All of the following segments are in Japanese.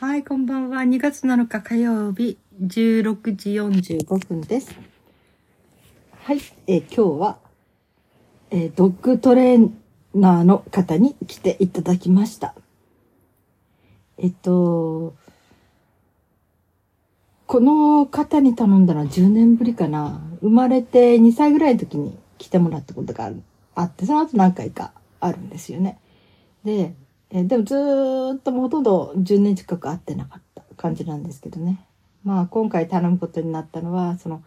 はい、こんばんは。2月7日火曜日、16時45分です。はい、えー今日は、えードッグトレーナーの方に来ていただきました。えっと、この方に頼んだのは10年ぶりかな。生まれて2歳ぐらいの時に来てもらったことがあるあって、その後何回かあるんですよね。で、えーでもずーっともほとんど10年近く会ってなかった感じなんですけどね。まあ今回頼むことになったのは、その、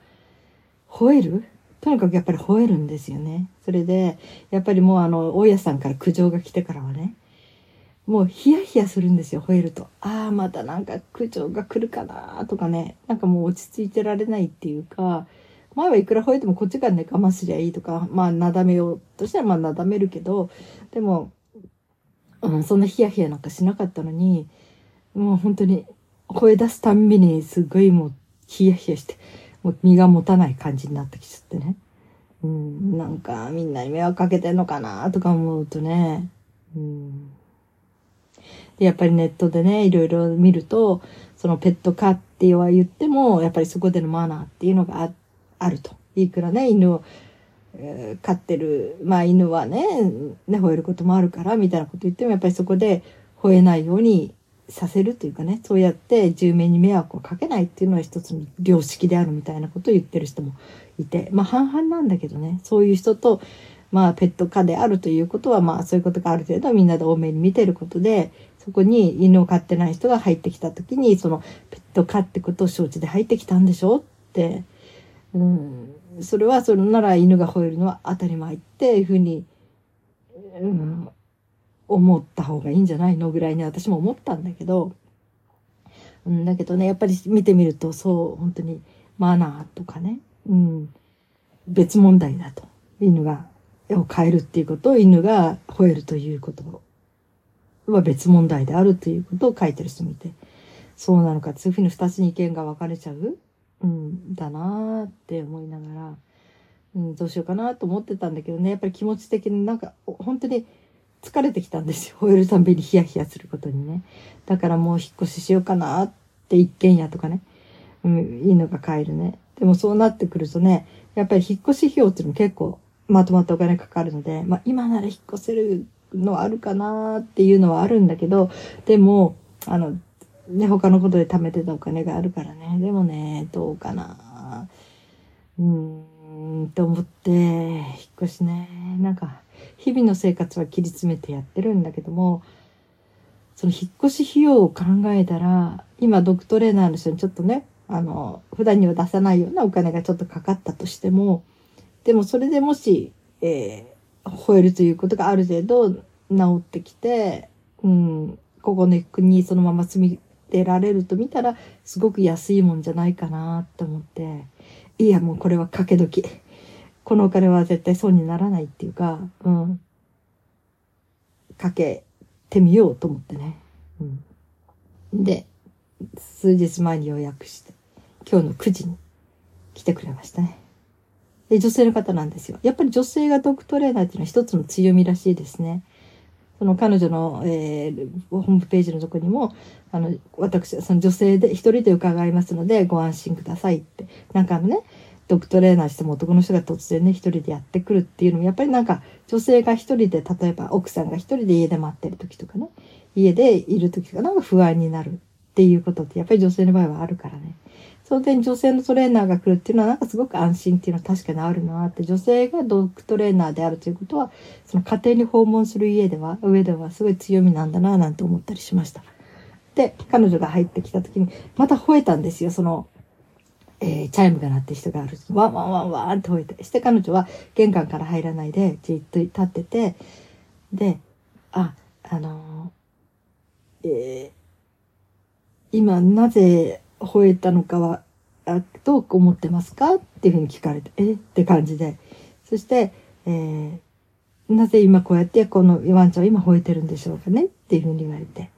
吠える？とにかくやっぱり吠えるんですよね。それで、やっぱりもうあの、大家さんから苦情が来てからはね、もうヒヤヒヤするんですよ、吠えると。ああ、またなんか苦情が来るかなとかね、なんかもう落ち着いてられないっていうか、前はいくら吠えてもこっちがね、我慢すりゃいいとか、まあ、なだめようとしたらまあ、なだめるけど、でも、うん、そんなヒヤヒヤなんかしなかったのに、もう本当に声出すたんびにすごいもうヒヤヒヤして、もう身が持たない感じになってきちゃってね。うん、なんかみんなに迷惑かけてんのかなとか思うとね。うん、で、やっぱりネットでね、いろいろ見ると、そのペット飼っては言っても、やっぱりそこでのマナーっていうのがああると。いくらね、犬を、え飼ってる、まあ犬はね、ね、吠えることもあるから、みたいなこと言っても、やっぱりそこで吠えないようにさせるというかね、そうやって住民に迷惑をかけないっていうのは一つの良識であるみたいなことを言ってる人もいて、まあ半々なんだけどね、そういう人と、まあペット可であるということは、まあそういうことがある程度みんなで多めに見てることで、そこに犬を飼ってない人が入ってきた時に、そのペット可ってことを承知で入ってきたんでしょって、うん、それはそれなら犬が吠えるのは当たり前っていうふうに、うん、思った方がいいんじゃないのぐらいに私も思ったんだけど、うん、だけどね、やっぱり見てみるとそう、本当にマナーとかね、うん、別問題だと。犬がを変えるっていうことを犬が吠えるということは別問題であるということを書いてる人もいて、そうなのか、そういうふうに二つに意見が分かれちゃううん、だなーって思いながら、うん、どうしようかなと思ってたんだけどね、やっぱり気持ち的になんか、本当に疲れてきたんですよ。吠えるたんびにヒヤヒヤすることにね。だからもう引っ越ししようかなって一軒家とかね、うん、犬が飼えるね。でもそうなってくるとね、やっぱり引っ越し費用っていうのも結構まとまったお金かかるので、まあ今なら引っ越せるのはあるかなっていうのはあるんだけど、でも、あの、ね、他のことで貯めてたお金があるからね。でもね、どうかな。うーん、と思って、引っ越しね。なんか、日々の生活は切り詰めてやってるんだけども、その引っ越し費用を考えたら、今ドッグトレーナーの人にちょっとね、あの、普段には出さないようなお金がちょっとかかったとしても、でもそれでもし、えー、吠えるということがある程度治ってきて、うん、ここの国にそのまま住み出られると見たら、すごく安いもんじゃないかなって思って、いや、もうこれは賭け時。このお金は絶対損にならないっていうか、うん。かけてみようと思ってね。うん。で、数日前に予約して、今日の9時に来てくれましたね。で、女性の方なんですよ。やっぱり女性がドッグトレーナーっていうのは一つの強みらしいですね。その彼女の、えーホームページのとこにも、あの、私、その女性で一人で伺いますのでご安心くださいって。なんかあのね、ドッグトレーナーしても男の人が突然ね、一人でやってくるっていうのも、やっぱりなんか女性が一人で、例えば奥さんが一人で家で待ってる時とかね、家でいる時とかなんか不安になるっていうことってやっぱり女性の場合はあるからね。その点女性のトレーナーが来るっていうのはなんかすごく安心っていうのは確かにあるなって、女性がドッグトレーナーであるということは、その家庭に訪問する家では、上ではすごい強みなんだななんて思ったりしました。で、彼女が入ってきた時に、また吠えたんですよ、その、えーチャイムが鳴って人がある。ワンワンワンワンって吠えて。して彼女は玄関から入らないでじっと立ってて、で、あ、あのーえー今なぜ吠えたのかは、あどう思ってますか？っていうふうに聞かれて、え？って感じで。そして、えーなぜ今こうやってこのワンちゃん今吠えてるんでしょうかね？っていうふうに言われて。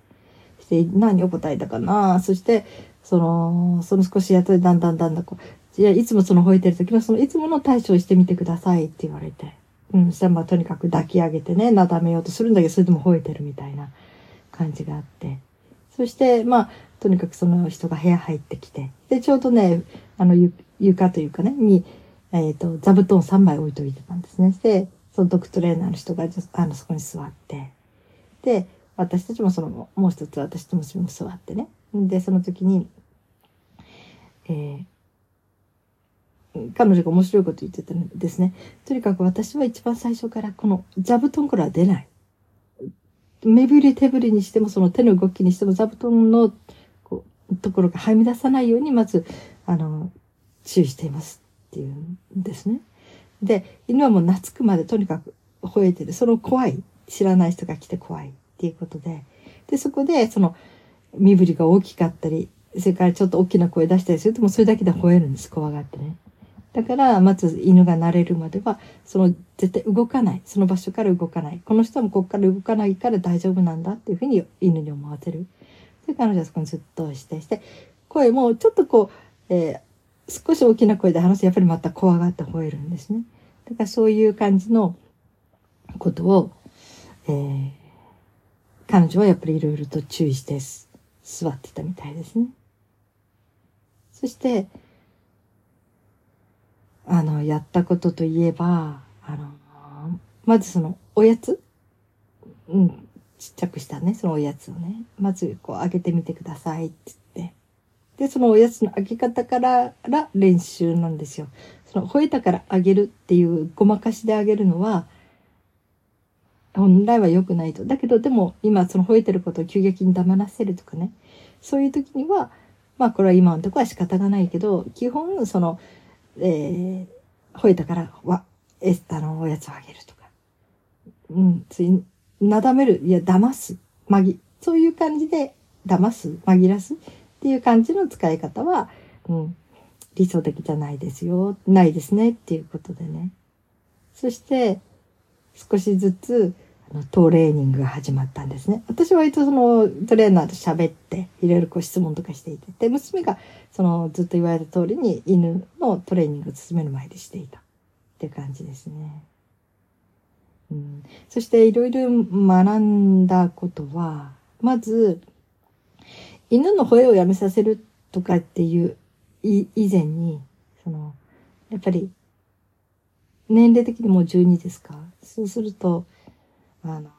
して何を答えたかな？そして、その、その少し後でだんだんだんだんこう、じゃあいつもその吠えてる時のそのいつもの対処をしてみてくださいって言われて。うん、したらまあとにかく抱き上げてね、なだめようとするんだけど、それでも吠えてるみたいな感じがあって。そして、まあ、とにかくその人が部屋入ってきて、で、ちょうどね、あの、床というかね、に、えっ、ー、と、座布団3枚置いといてたんですね。で、そのドクトレーナーの人が、あの、そこに座って、で、私たちもその、もう一つ私と娘も座ってね。で、その時に、えー、彼女が面白いこと言ってたんですね。とにかく私は一番最初からこの座布団からは出ない。目振り手振りにしても、その手の動きにしても、座布団のところがはみ出さないように、まず、あの、注意していますっていうんですね。で、犬はもう懐くまでとにかく吠えてる。その怖い。知らない人が来て怖いっていうことで。で、そこで、その、身振りが大きかったり、それからちょっと大きな声出したりすると、もうそれだけで吠えるんです。怖がってね。だから、まず犬が慣れるまでは、その、絶対動かない。その場所から動かない。この人もここから動かないから大丈夫なんだっていうふうに犬に思わせる。で、彼女はそこにずっとしてして、声もちょっとこう、えー、少し大きな声で話すやっぱりまた怖がって吠えるんですね。だからそういう感じのことを、えー、彼女はやっぱりいろいろと注意して座ってたみたいですね。そして、あの、やったことといえば、あの、まずその、おやつ？うん、ちっちゃくしたね、そのおやつをね。まず、こう、あげてみてくださいって言って。で、そのおやつのあげ方からら練習なんですよ。その、吠えたからあげるっていうごまかしであげるのは、本来は良くないと。だけど、でも、今、その吠えてることを急激に黙らせるとかね。そういう時には、まあ、これは今のところは仕方がないけど、基本、その、えー、吠えたからわ、え、あの、おやつをあげるとか。うん、つい、なだめる、いや、騙す、まぎ、そういう感じで、騙す、紛らすっていう感じの使い方は、うん、理想的じゃないですよ、ないですねっていうことでね。そして、少しずつ、あのトレーニングが始まったんですね。私は割とそのトレーナーと喋って、いろいろこう質問とかしていて、で、娘がそのずっと言われた通りに犬のトレーニングを進める前でしていたっていう感じですね。うん、そしていろいろ学んだことは、まず、犬の吠えをやめさせるとかっていう以前に、その、やっぱり、年齢的にもう12ですか？そうすると、あの、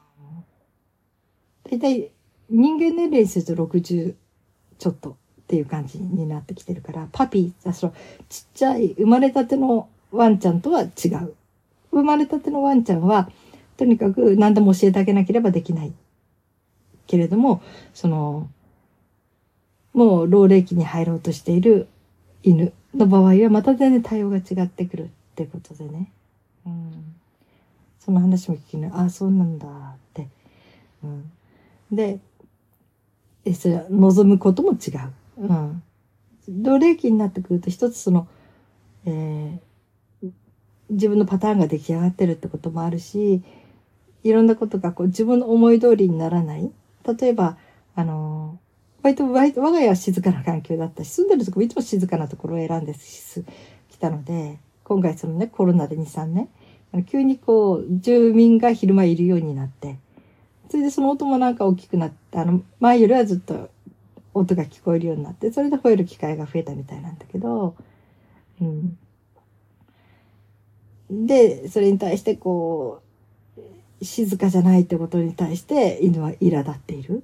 大体人間年齢にすると60ちょっとっていう感じになってきてるから、パピー、そのちっちゃい生まれたてのワンちゃんとは違う。生まれたてのワンちゃんは、とにかく何でも教えてあげなければできない。けれども、その、もう老齢期に入ろうとしている犬の場合はまた全然対応が違ってくるってことでね。うん。その話も聞きなああ、そうなんだって。うん。で、え、それは望むことも違う。うん。奴隷期になってくると一つその、えー、自分のパターンが出来上がってるってこともあるし、いろんなことがこう自分の思い通りにならない。例えば、あの割と、割と我が家は静かな環境だったし、住んでるとこもいつも静かなところを選んできたので、今回そのね、コロナで2、3年、急にこう、住民が昼間いるようになって、それでその音もなんか大きくなって、あの、前よりはずっと音が聞こえるようになって、それで吠える機会が増えたみたいなんだけど、うん。で、それに対してこう、静かじゃないってことに対して犬は苛立っている。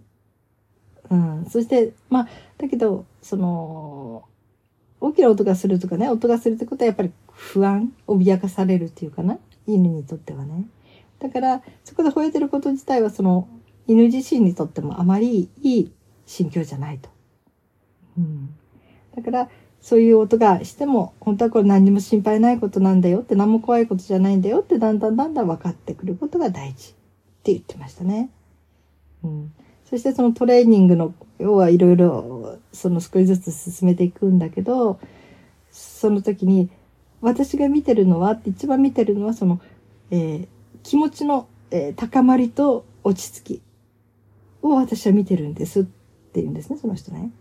うん。そして、まあ、だけど、その、大きな音がするとかね、音がするってことはやっぱり不安、脅かされるっていうかな。犬にとってはね。だから、そこで吠えてること自体はその犬自身にとってもあまりいい心境じゃないと。うん。だから、そういう音がしても、本当はこれ何にも心配ないことなんだよって、何も怖いことじゃないんだよって、だんだんだんだん分かってくることが大事って言ってましたね。うん。そしてそのトレーニングの、要はいろいろ、その少しずつ進めていくんだけど、その時に、私が見てるのは、一番見てるのは、その、えー、気持ちの、えー、高まりと落ち着きを私は見てるんですって言うんですね、その人ね。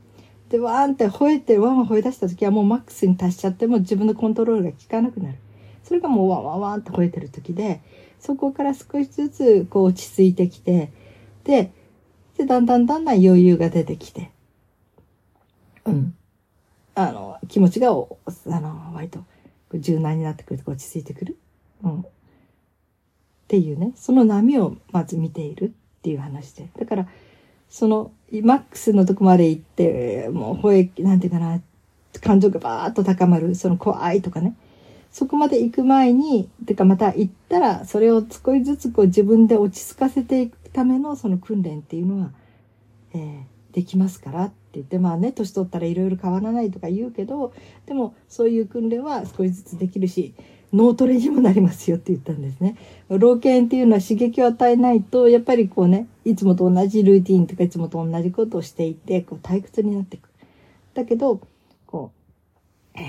で、わーんって吠えて、ワンワン吠え出した時はもうマックスに達しちゃっても自分のコントロールが効かなくなる。それがもうワンワンワンって吠えてる時で、そこから少しずつこう落ち着いてきて、で、で、だんだんだんだん余裕が出てきて、うん。あの、気持ちが、あの、割と柔軟になってくると落ち着いてくる。うん。っていうね、その波をまず見ているっていう話で。だから、その、マックスのとこまで行って、もう、吠え、なんていうかな、感情がバーッと高まる、その怖いとかね。そこまで行く前に、てかまた行ったら、それを少しずつこう自分で落ち着かせていくためのその訓練っていうのは、えー、できますからって言って、まあね、年取ったらいろいろ変わらないとか言うけど、でもそういう訓練は少しずつできるし、脳トレにもなりますよって言ったんですね。老犬っていうのは刺激を与えないと、やっぱりこうね、いつもと同じルーティンとかいつもと同じことをしていて、こう退屈になっていく。だけど、こう、えー、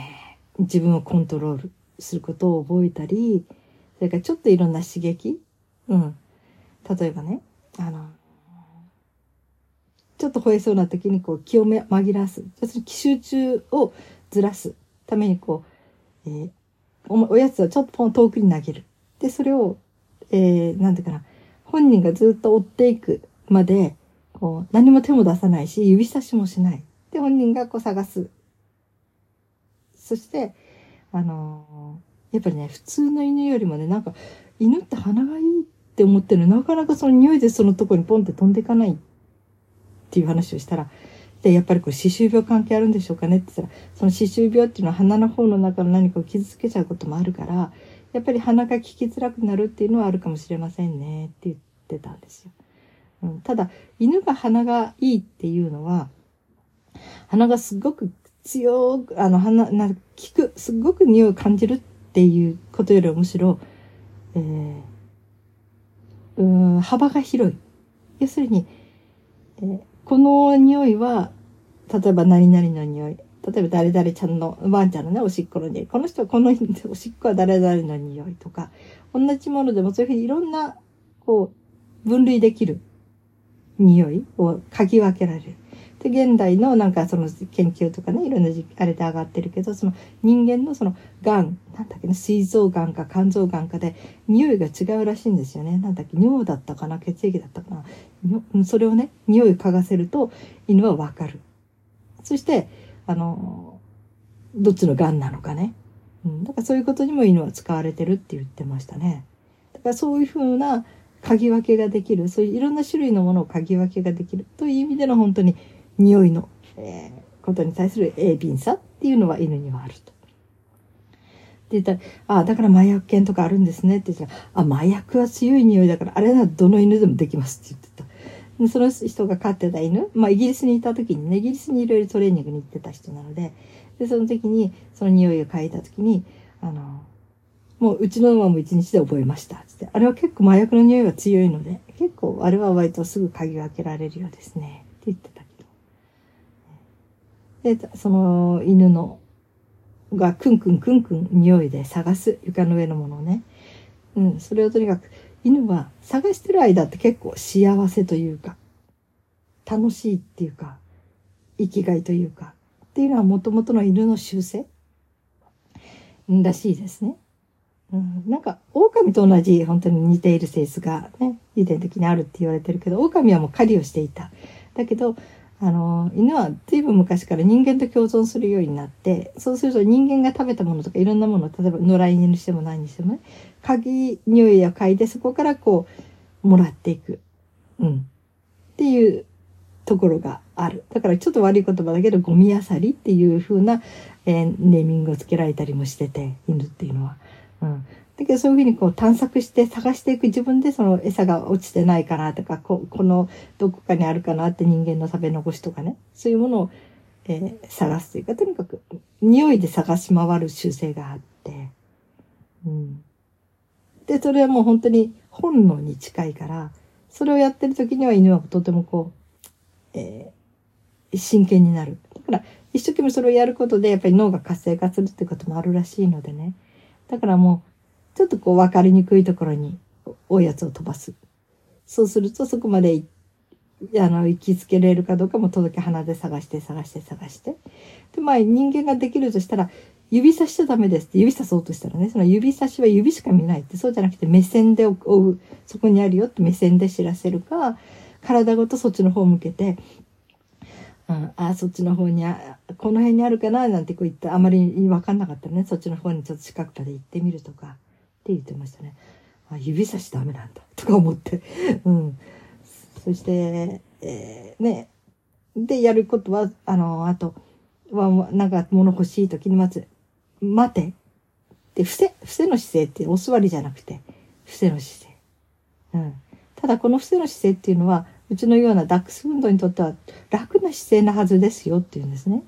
自分をコントロールすることを覚えたり、それからちょっといろんな刺激うん。例えばね、あの、ちょっと吠えそうな時にこう気を紛らわす。集中をずらすためにこう、えーおやつをちょっとポン遠くに投げる。で、それを、えー、なんていうかな、本人がずっと追っていくまで、こう、何も手も出さないし、指差しもしない。で、本人がこう探す。そして、あのー、やっぱりね、普通の犬よりもね、なんか、犬って鼻がいいって思ってるなかなかその匂いでそのとこにポンって飛んでいかないっていう話をしたら、で、やっぱりこう、歯周病関係あるんでしょうかね？って言ったら、その歯周病っていうのは鼻の方の中の何かを傷つけちゃうこともあるから、やっぱり鼻が効きづらくなるっていうのはあるかもしれませんねって言ってたんですよ。うん、ただ、犬が鼻がいいっていうのは、鼻がすごく強く、あの、鼻、な、効く、すごく匂いを感じるっていうことよりむしろ、えー、うん、幅が広い。要するに、えーこの匂いは、例えば何々の匂い。例えば誰々ちゃんの、ワンちゃんのね、おしっこの匂い。この人はこのおしっこは誰々の匂いとか、同じものでもそういうふうにいろんな、こう、分類できる匂いを嗅ぎ分けられる。で、現代のなんかその研究とかね、いろんなあれで上がってるけど、その人間のその癌、なんだっけね、膵臓癌か肝臓癌かで匂いが違うらしいんですよね。なんだっけ、尿だったかな、血液だったかな。それをね、匂い嗅がせると犬はわかる。そして、あの、どっちの癌なのかね。うん、だからそういうことにも犬は使われてるって言ってましたね。だからそういうふうな嗅ぎ分けができる、そういういろんな種類のものを嗅ぎ分けができるという意味での本当に匂いの、えー、ことに対する鋭敏さっていうのは犬にはあると。って言ったら、ああ、だから麻薬犬とかあるんですねって言ったら、あ、麻薬は強い匂いだから、あれならどの犬でもできますって言ってた。でその人が飼ってた犬、まあイギリスにいた時にね、イギリスにいろいろトレーニングに行ってた人なので、で、その時に、その匂いを嗅いだ時に、あの、もううちの馬も一日で覚えました。つって。あれは結構麻薬の匂いが強いので、結構あれは割とすぐ嗅ぎ分けられるようですね。って言ってたで、その犬の、がクンクンクンクン匂いで探す床の上のものをね。うん、それをとにかく犬は探してる間って結構幸せというか、楽しいっていうか、生きがいというか、っていうのはもともとの犬の習性？らしいですね。うん、なんか、狼と同じ本当に似ている性質がね、遺伝的にあるって言われてるけど、狼はもう狩りをしていた。だけど、あの、犬は随分昔から人間と共存するようになって、そうすると人間が食べたものとかいろんなもの、例えば野良犬にしても何にしてもね、鍵、匂いや嗅いでそこからこう、もらっていく。うん。っていうところがある。だからちょっと悪い言葉だけど、ゴミあさりっていう風な、えー、ネーミングをつけられたりもしてて、犬っていうのは。うん。だけどそういうふうにこう探索して探していく自分でその餌が落ちてないかなとかここのどこかにあるかなって人間の食べ残しとかね。そういうものを、えー、探すというかとにかく匂いで探し回る習性があって、うん、でそれはもう本当に本能に近いからそれをやってる時には犬はとてもこう、えー、真剣になる。だから一生懸命それをやることでやっぱり脳が活性化するってこともあるらしいのでね。だからもうちょっとこう分かりにくいところにおやつを飛ばす。そうするとそこまであの、行きつけれるかどうかも届け花で探して探して探して。で、まあ人間ができるとしたら、指さしちゃダメですって指さそうとしたらね、その指差しは指しか見ないって、そうじゃなくて目線で追う、そこにあるよって目線で知らせるか、体ごとそっちの方向けて、うん、あ、そっちの方にあ、この辺にあるかななんてこう言って、あまり分かんなかったらね、そっちの方にちょっと近くまで行ってみるとか、って言ってましたね。あ、指差しダメなんだ、とか思って。うん。そして、えー、ね、で、やることは、あの、あと、は、なんか物欲しい時にまず、待て。で、伏せ、伏せの姿勢ってお座りじゃなくて、伏せの姿勢。うん。ただこの伏せの姿勢っていうのは、うちのようなダックス運動にとっては楽な姿勢なはずですよっていうんですね。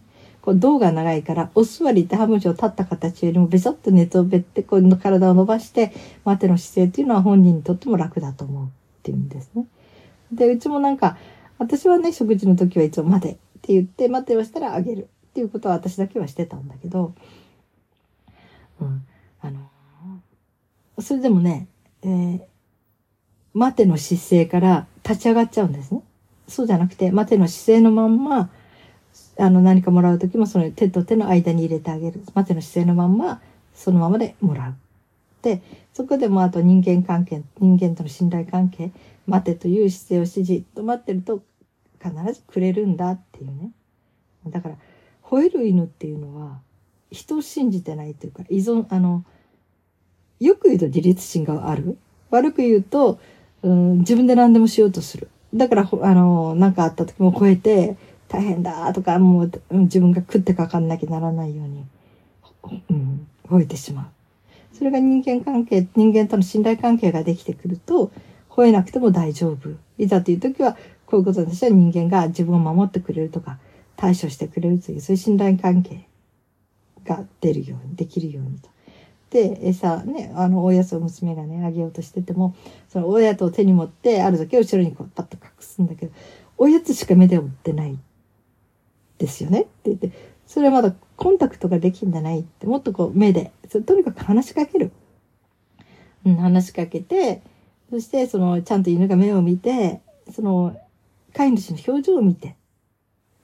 こう胴が長いからお座りってハムジを立った形よりもべそっと熱をべってこう体を伸ばして待ての姿勢っていうのは本人にとっても楽だと思うっていうんですね。で、うちもなんか私はね食事の時はいつも待てって言って待てをしたらあげるっていうことは私だけはしてたんだけど、うん、あの、それでもね、えー、待ての姿勢から立ち上がっちゃうんですね。そうじゃなくて、待ての姿勢のまんま、あの、何かもらうときもその手と手の間に入れてあげる。待ての姿勢のまんま、そのままでもらう。で、そこでもあと人間関係、人間との信頼関係、待てという姿勢をしじっと待ってると必ずくれるんだっていうね。だから、吠える犬っていうのは、人を信じてないというか、依存、あの、よく言うと自立心がある。悪く言うと、うん、自分で何でもしようとする。だから、あの、何かあった時も超えて、大変だとか、もう自分が食ってかかんなきゃならないように、うん、吠えてしまう。それが人間関係、人間との信頼関係ができてくると、吠えなくても大丈夫。いざという時は、こういうことにしては人間が自分を守ってくれるとか、対処してくれるという、そういう信頼関係が出るように、できるようにと。で、餌ね、あの、おやつを娘がね、あげようとしてても、そのおやつを手に持って、ある時後ろにこうパッと隠すんだけど、おやつしか目で追ってないですよねって言って、それはまだコンタクトができんじゃないって、もっとこう目で、とにかく話しかける。うん、話しかけて、そしてその、ちゃんと犬が目を見て、その、飼い主の表情を見て、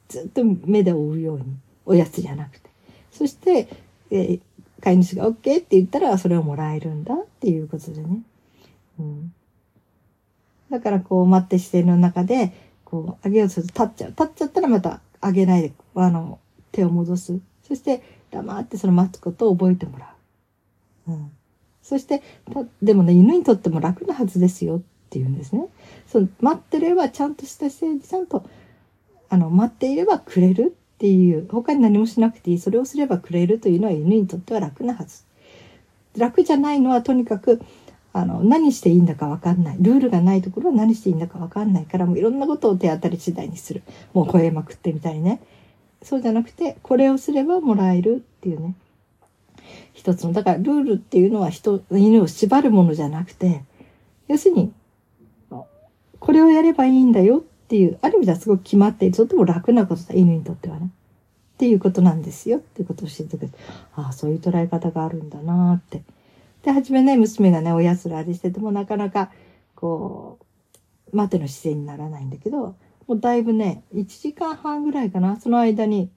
ずっと目で追うように、おやつじゃなくて。そして、えー、飼い主が OK って言ったらそれをもらえるんだっていうことでね。うん。だからこう待って姿勢の中で、こう、上げようとすると立っちゃう。立っちゃったらまた上げないで、あの、手を戻す。そして黙ってその待つことを覚えてもらう。うん。そして、でもね、犬にとっても楽なはずですよっていうんですね。その待ってればちゃんとした姿勢でちゃんと、あの、待っていればくれるっていう、他に何もしなくていい、それをすればくれるというのは犬にとっては楽なはず。楽じゃないのはとにかく、あの、何していいんだかわかんない。ルールがないところは何していいんだかわかんないから、もういろんなことを手当たり次第にする。もう超えまくってみたいね。そうじゃなくて、これをすればもらえるっていうね。一つの、だからルールっていうのは人、犬を縛るものじゃなくて、要するに、これをやればいいんだよっていう、ある意味ではすごく決まっている、とても楽なことだ、犬にとってはね。っていうことなんですよっていうことを教えてくれて、ああ、そういう捉え方があるんだなって。で、初めね、娘がね、おやつらあれしててもなかなか、こう、待ての姿勢にならないんだけど、もうだいぶね、1時間半ぐらいかな、その間に、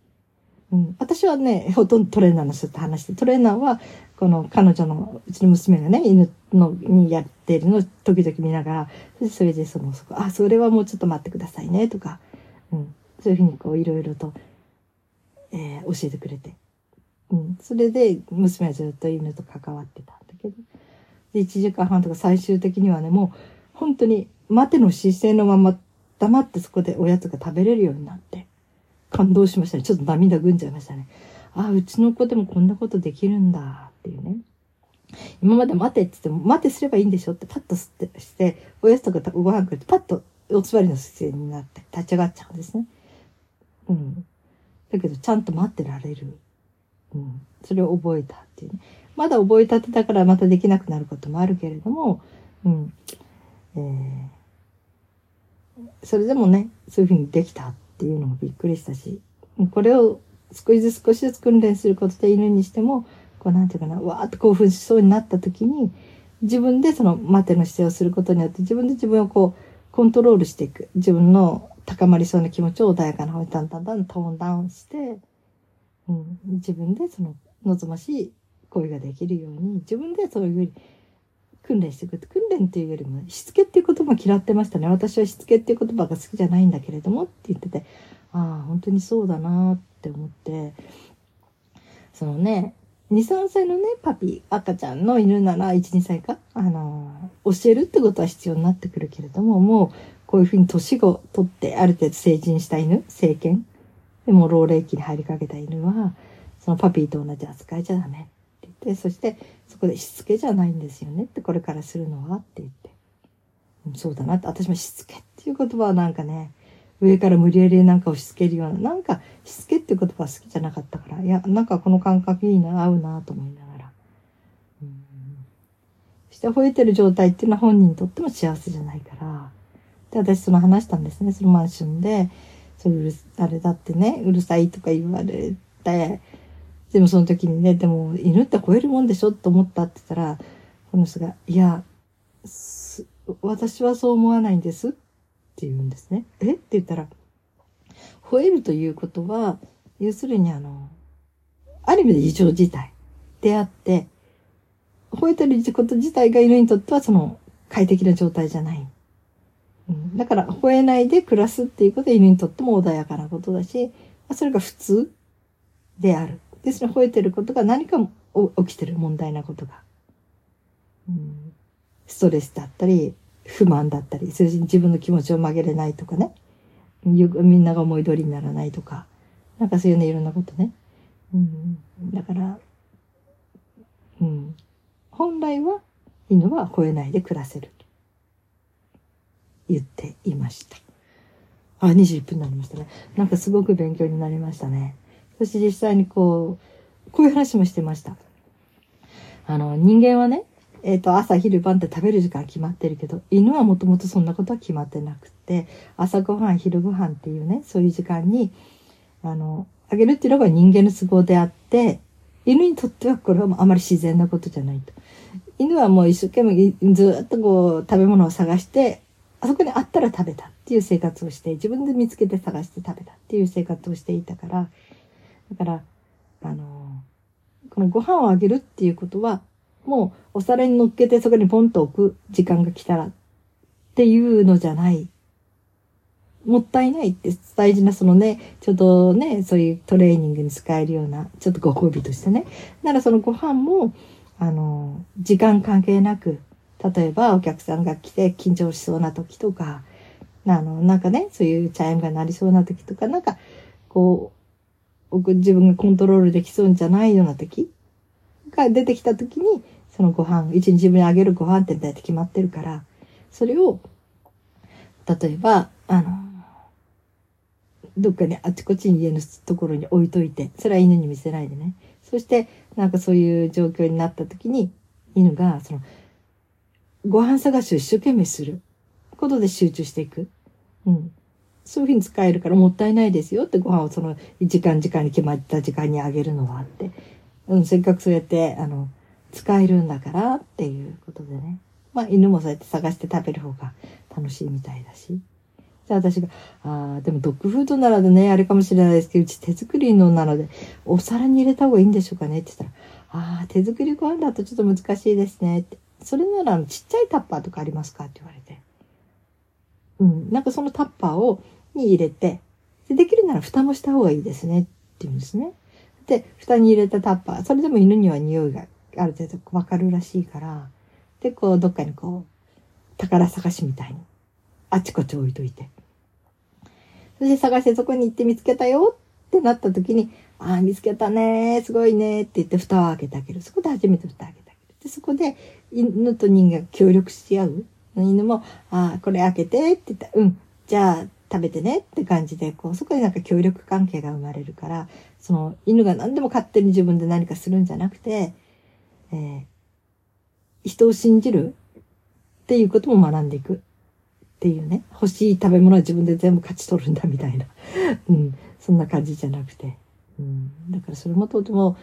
うん、私はね、ほとんどトレーナーの人と話して、トレーナーは、この彼女の、うちの娘がね、犬のにやってるのを時々見ながら、それでその、そこ、あ、それはもうちょっと待ってくださいね、とか、うん、そういうふうにこう、いろいろと、えー、教えてくれて。うん、それで、娘はずっと犬と関わってたんだけど、で、1時間半とか最終的にはね、もう、本当に、待ての姿勢のまま、黙ってそこでおやつが食べれるようになって、感動しましたね。ちょっと涙ぐんじゃいましたね。あ、うちの子でもこんなことできるんだっていうね。今まで待てって言っても、待てすればいいんでしょってパッと吸ってして、おやつとかご飯くれてパッとお座りの姿勢になって立ち上がっちゃうんですね。うん。だけどちゃんと待ってられる。うん。それを覚えたっていうね。まだ覚えたてだからまたできなくなることもあるけれども、うん。えー、それでもね、そういうふうにできたっていうのもびっくりしたし、これを少しずつ少しずつ訓練することで犬にしても、こうなんていうかな、わーっと興奮しそうになった時に、自分でその待ての姿勢をすることによって自分で自分をこうコントロールしていく。自分の高まりそうな気持ちを穏やかな方にだんだんだんトーンダウンして、うん、自分でその望ましい声ができるように、自分でそういうふうに訓練していく。訓練っていうよりも、しつけっていう言葉嫌ってましたね。私はしつけっていう言葉が好きじゃないんだけれどもって言ってて、ああ、本当にそうだなって思って、そのね、2、3歳のね、パピー、赤ちゃんの犬なら1、2歳か、あの、教えるってことは必要になってくるけれども、もう、こういうふうに年を取って、ある程度成人した犬、成犬、でも老齢期に入りかけた犬は、そのパピーと同じ扱いじゃダメって言って、そしてそこでしつけじゃないんですよねって、これからするのはって言って。そうだなって、私もしつけっていう言葉はなんかね、上から無理やりなんか押し付けるような、なんかしつけっていう言葉は好きじゃなかったから、いや、なんかこの感覚いいな、合うなと思いながら。うん。そして吠えてる状態っていうのは本人にとっても幸せじゃないから。で、私その話したんですね、そのマンションで。そういう、あれだってね、うるさいとか言われて、でもその時にね、でも犬って吠えるもんでしょと思ったって言ったら、この人が、いや、私はそう思わないんですって言うんですね。え？って言ったら、吠えるということは、要するにあの、ある意味で異常事態であって、吠えてること自体が犬にとってはその快適な状態じゃない。うん、だから、吠えないで暮らすっていうことは犬にとっても穏やかなことだし、それが普通である。ですね、吠えてることが何か起きてる問題なことが。うん、ストレスだったり、不満だったり、それ自分の気持ちを曲げれないとかね。みんなが思い通りにならないとか。なんかそういうね、いろんなことね。うん、だから、うん、本来は犬は吠えないで暮らせると言っていました。あ、21分になりましたね。なんかすごく勉強になりましたね。そして実際にこう、こういう話もしてました。あの、人間はね、えっ、ー、と、朝、昼、晩って食べる時間決まってるけど、犬はもともとそんなことは決まってなくて、朝ごはん、昼ごはんっていうね、そういう時間に、あの、あげるっていうのが人間の都合であって、犬にとってはこれはあまり自然なことじゃないと。犬はもう一生懸命ずっとこう食べ物を探して、あそこにあったら食べたっていう生活をして、自分で見つけて探して食べたっていう生活をしていたから、だから、あの、このご飯をあげるっていうことは、もうお皿に乗っけてそこにポンと置く時間が来たらっていうのじゃない。もったいないって大事なそのね、ちょっとね、そういうトレーニングに使えるような、ちょっとご褒美としてね。ならそのご飯も、あの、時間関係なく、例えばお客さんが来て緊張しそうな時とか、あの、なんかね、そういうチャイムが鳴りそうな時とか、なんか、こう、僕自分がコントロールできそうじゃないような時が出てきた時に、そのご飯、一日自分にあげるご飯って大体決まってるから、それを、例えば、あの、どっかにあちこちに家のところに置いといて、それは犬に見せないでね。そして、なんかそういう状況になった時に、犬が、その、ご飯探しを一生懸命することで集中していく。うん。そういうふうに使えるからもったいないですよってご飯をその時間時間に決まった時間にあげるのはって。うん、せっかくそうやって、あの、使えるんだからっていうことでね。まあ犬もそうやって探して食べる方が楽しいみたいだし。じゃあ私が、ああ、でもドッグフードならでね、あれかもしれないですけど、うち手作りのなので、お皿に入れた方がいいんでしょうかねって言ったら、ああ、手作りご飯だとちょっと難しいですねって。それならちっちゃいタッパーとかありますか？って言われて。うん、なんかそのタッパーをに入れて、でできるなら蓋もした方がいいですねって言うんですね。で、蓋に入れたタッパー、それでも犬には匂いがある程度わかるらしいから、で、こう、どっかにこう、宝探しみたいに、あちこち置いといて。そして探してそこに行って見つけたよってなった時に、ああ、見つけたねすごいねって言って蓋を開けてあげる。そこで初めて蓋を開けてあげる。で、そこで犬と人間が協力し合う？犬も、ああ、これ開けてって言ったら、うん、じゃあ食べてねって感じで、こう、そこでなんか協力関係が生まれるから、その犬が何でも勝手に自分で何かするんじゃなくて、えー、人を信じるっていうことも学んでいくっていうね、欲しい食べ物は自分で全部勝ち取るんだみたいな、うん、そんな感じじゃなくて、うん、だからそれもとても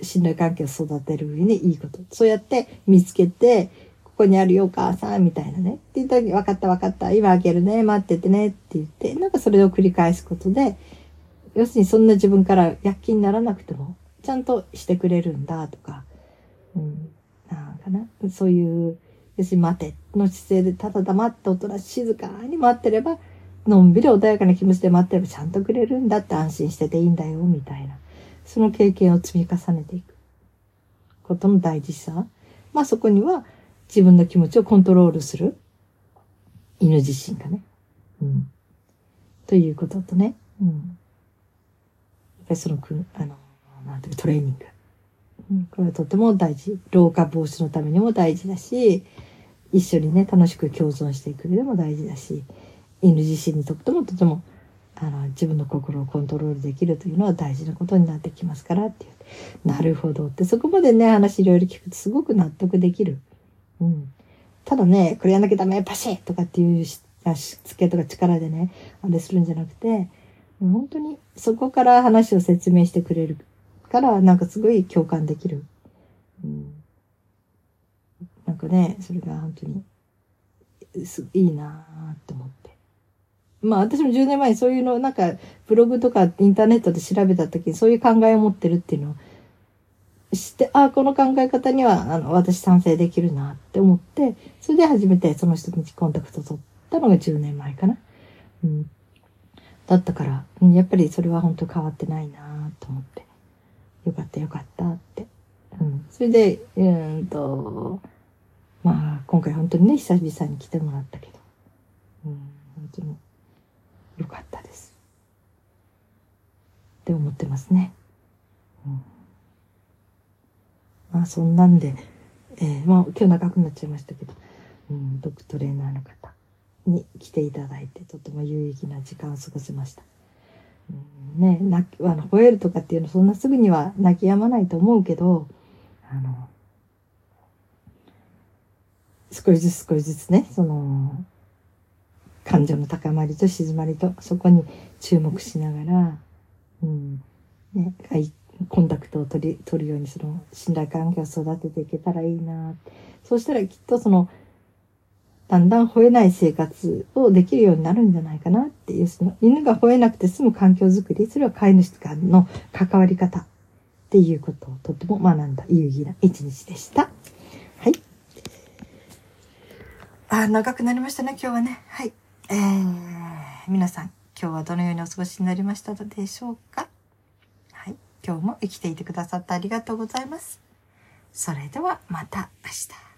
信頼関係を育てる上にいいこと。そうやって見つけて、ここにあるよ、お母さん、みたいなね。って言った時、分かった分かった、今開けるね、待っててね、って言って、なんかそれを繰り返すことで、要するにそんな自分から躍起にならなくても、ちゃんとしてくれるんだ、とか、うん、なんかな、そういう、要するに待ての姿勢でただ黙っておとな静かに待ってれば、のんびり穏やかな気持ちで待ってればちゃんとくれるんだって安心してていいんだよ、みたいな。その経験を積み重ねていくことの大事さ。まあそこには自分の気持ちをコントロールする犬自身がね。うん。ということとね。うん。やっぱりそのく、あの、なんていうトレーニング。うん、これはとても大事。老化防止のためにも大事だし、一緒にね、楽しく共存していく上でも大事だし、犬自身にとってもとても、あの、自分の心をコントロールできるというのは大事なことになってきますからっていう。なるほどって、そこまでね、話いろいろ聞くとすごく納得できる。うん。ただね、これやんなきゃダメ、パシッとかっていうしつけとか力でね、あれするんじゃなくて、本当にそこから話を説明してくれるから、なんかすごい共感できる。うん、なんかね、それが本当に、すいいなぁって思って。まあ私も10年前にそういうの、なんかブログとかインターネットで調べた時にそういう考えを持ってるっていうのを知って、ああ、この考え方にはあの私賛成できるなって思って、それで初めてその人にコンタクト取ったのが10年前かな。うん。だったから、うん、やっぱりそれは本当変わってないなと思って。よかったよかったって。うん。それで、うんと、まあ、今回本当にね、久々に来てもらったけど。うん、本当に、よかったです。って思ってますね。うん。まあ、そんなんで、えー、まあ、今日長くなっちゃいましたけど、うん、ドッグトレーナーの方に来ていただいて、とても有意義な時間を過ごせました。うん、ね、泣き、あの、吠えるとかっていうの、そんなすぐには泣き止まないと思うけど、あの、少しずつ少しずつね、その、感情の高まりと静まりと、そこに注目しながら、うん、ね、コンタクトを取り、取るように、その、信頼関係を育てていけたらいいなそうしたらきっとその、だんだん吠えない生活をできるようになるんじゃないかなっていう、その犬が吠えなくて済む環境づくり、それは飼い主間の関わり方っていうことをとても学んだ有意義な一日でした。はい。あ、長くなりましたね、今日はね。はい。えー、皆さん、今日はどのようにお過ごしになりましたでしょうか？はい。今日も生きていてくださってありがとうございます。それではまた明日。